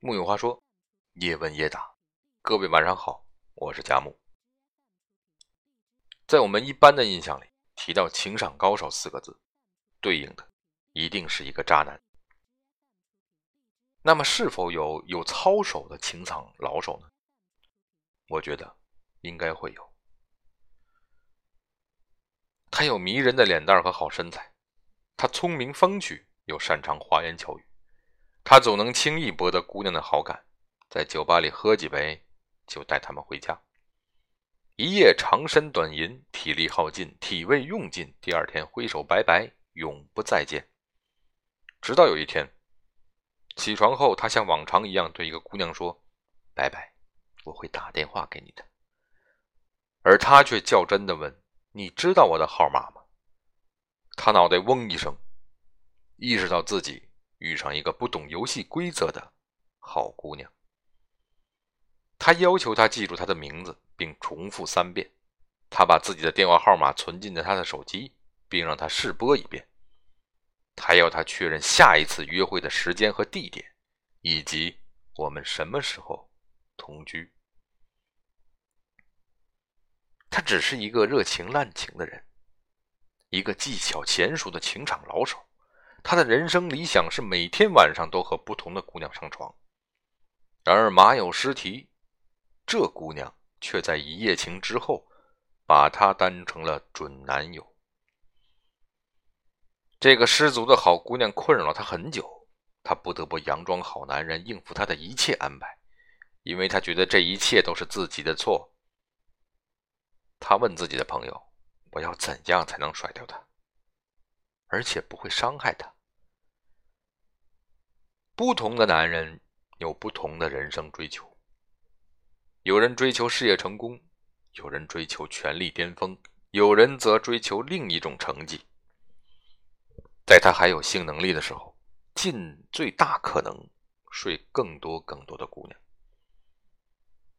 木有话说，叶问叶打，各位晚上好，我是佳木。在我们一般的印象里，提到情场高手四个字，对应的一定是一个渣男。那么，是否有有操守的情场老手呢？我觉得应该会有。他有迷人的脸蛋和好身材，他聪明风趣，又擅长花言巧语。他总能轻易博得姑娘的好感，在酒吧里喝几杯，就带她们回家。一夜长身短吟，体力耗尽，体味用尽，第二天挥手拜拜，永不再见。直到有一天，起床后，他像往常一样对一个姑娘说：“拜拜，我会打电话给你的。”而他却较真的问：“你知道我的号码吗？”他脑袋嗡一声，意识到自己。遇上一个不懂游戏规则的好姑娘，他要求她记住他的名字，并重复三遍。他把自己的电话号码存进了他的手机，并让他试拨一遍。他要他确认下一次约会的时间和地点，以及我们什么时候同居。他只是一个热情滥情的人，一个技巧娴熟的情场老手。他的人生理想是每天晚上都和不同的姑娘上床，然而马有失蹄，这姑娘却在一夜情之后，把他当成了准男友。这个失足的好姑娘困扰了他很久，他不得不佯装好男人应付她的一切安排，因为他觉得这一切都是自己的错。他问自己的朋友：“我要怎样才能甩掉她？”而且不会伤害他。不同的男人有不同的人生追求，有人追求事业成功，有人追求权力巅峰，有人则追求另一种成绩。在他还有性能力的时候，尽最大可能睡更多更多的姑娘。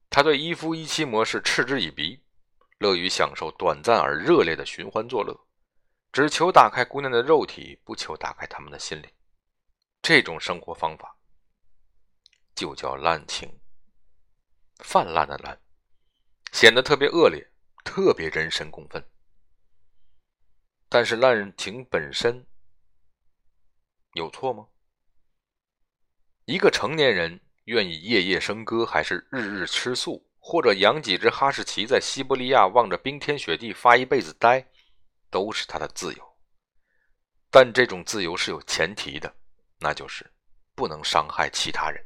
他对一夫一妻模式嗤之以鼻，乐于享受短暂而热烈的寻欢作乐。只求打开姑娘的肉体，不求打开他们的心灵。这种生活方法就叫滥情，泛滥的滥，显得特别恶劣，特别人神共愤。但是滥情本身有错吗？一个成年人愿意夜夜笙歌，还是日日吃素，或者养几只哈士奇，在西伯利亚望着冰天雪地发一辈子呆？都是他的自由，但这种自由是有前提的，那就是不能伤害其他人。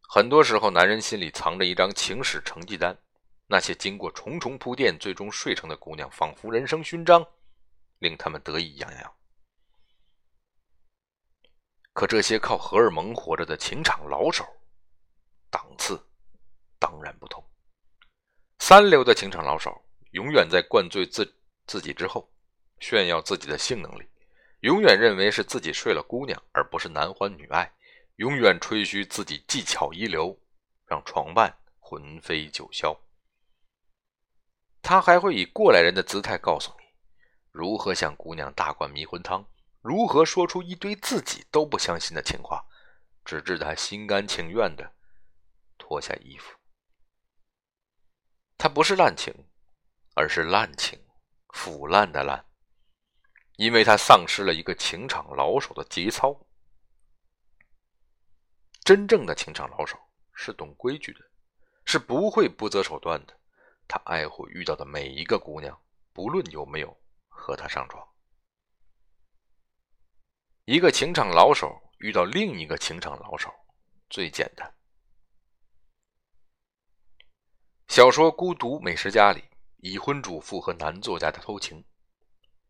很多时候，男人心里藏着一张情史成绩单，那些经过重重铺垫最终睡成的姑娘，仿佛人生勋章，令他们得意洋洋。可这些靠荷尔蒙活着的情场老手，档次当然不同。三流的情场老手。永远在灌醉自自己之后，炫耀自己的性能力；永远认为是自己睡了姑娘，而不是男欢女爱；永远吹嘘自己技巧一流，让床伴魂飞九霄。他还会以过来人的姿态告诉你，如何向姑娘大灌迷魂汤，如何说出一堆自己都不相信的情话，直至他心甘情愿的脱下衣服。他不是滥情。而是滥情，腐烂的烂，因为他丧失了一个情场老手的节操。真正的情场老手是懂规矩的，是不会不择手段的。他爱护遇到的每一个姑娘，不论有没有和他上床。一个情场老手遇到另一个情场老手，最简单。小说《孤独美食家》里。已婚主妇和男作家的偷情，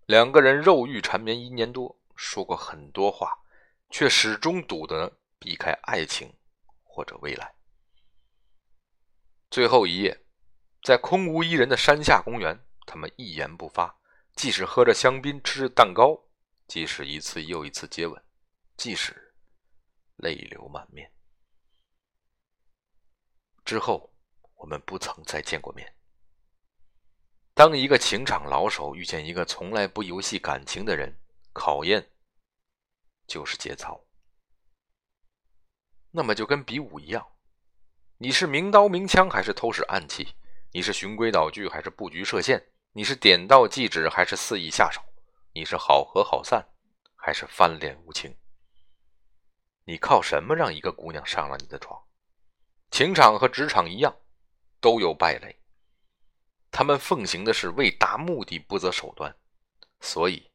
两个人肉欲缠绵一年多，说过很多话，却始终赌得避开爱情或者未来。最后一夜，在空无一人的山下公园，他们一言不发，即使喝着香槟，吃着蛋糕，即使一次又一次接吻，即使泪流满面。之后，我们不曾再见过面。当一个情场老手遇见一个从来不游戏感情的人，考验就是节操。那么就跟比武一样，你是明刀明枪还是偷使暗器？你是循规蹈矩还是布局设限？你是点到即止还是肆意下手？你是好合好散还是翻脸无情？你靠什么让一个姑娘上了你的床？情场和职场一样，都有败类。他们奉行的是为达目的不择手段，所以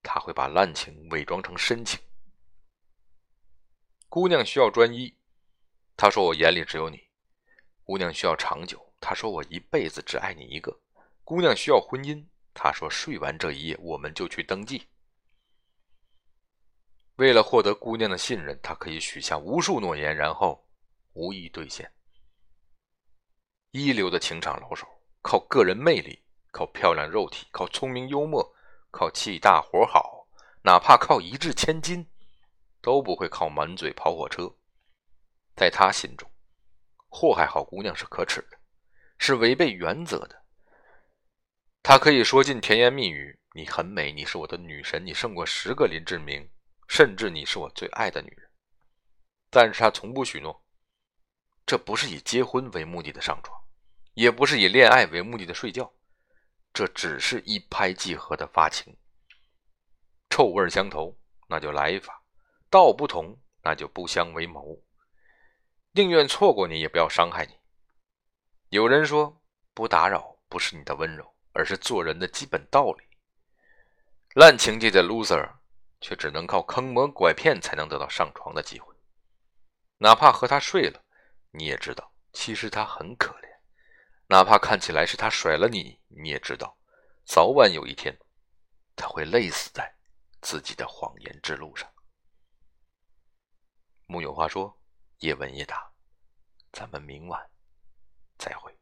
他会把滥情伪装成深情。姑娘需要专一，他说我眼里只有你；姑娘需要长久，他说我一辈子只爱你一个；姑娘需要婚姻，他说睡完这一夜我们就去登记。为了获得姑娘的信任，他可以许下无数诺言，然后无一兑现。一流的情场老手，靠个人魅力，靠漂亮肉体，靠聪明幽默，靠气大活好，哪怕靠一掷千金，都不会靠满嘴跑火车。在他心中，祸害好姑娘是可耻的，是违背原则的。他可以说尽甜言蜜语：“你很美，你是我的女神，你胜过十个林志明。”甚至你是我最爱的女人，但是他从不许诺，这不是以结婚为目的的上床，也不是以恋爱为目的的睡觉，这只是一拍即合的发情。臭味相投，那就来一发；道不同，那就不相为谋。宁愿错过你，也不要伤害你。有人说，不打扰不是你的温柔，而是做人的基本道理。滥情界的 loser。却只能靠坑蒙拐骗才能得到上床的机会，哪怕和他睡了，你也知道其实他很可怜；哪怕看起来是他甩了你，你也知道早晚有一天他会累死在自己的谎言之路上。木有话说，叶问叶答，咱们明晚再会。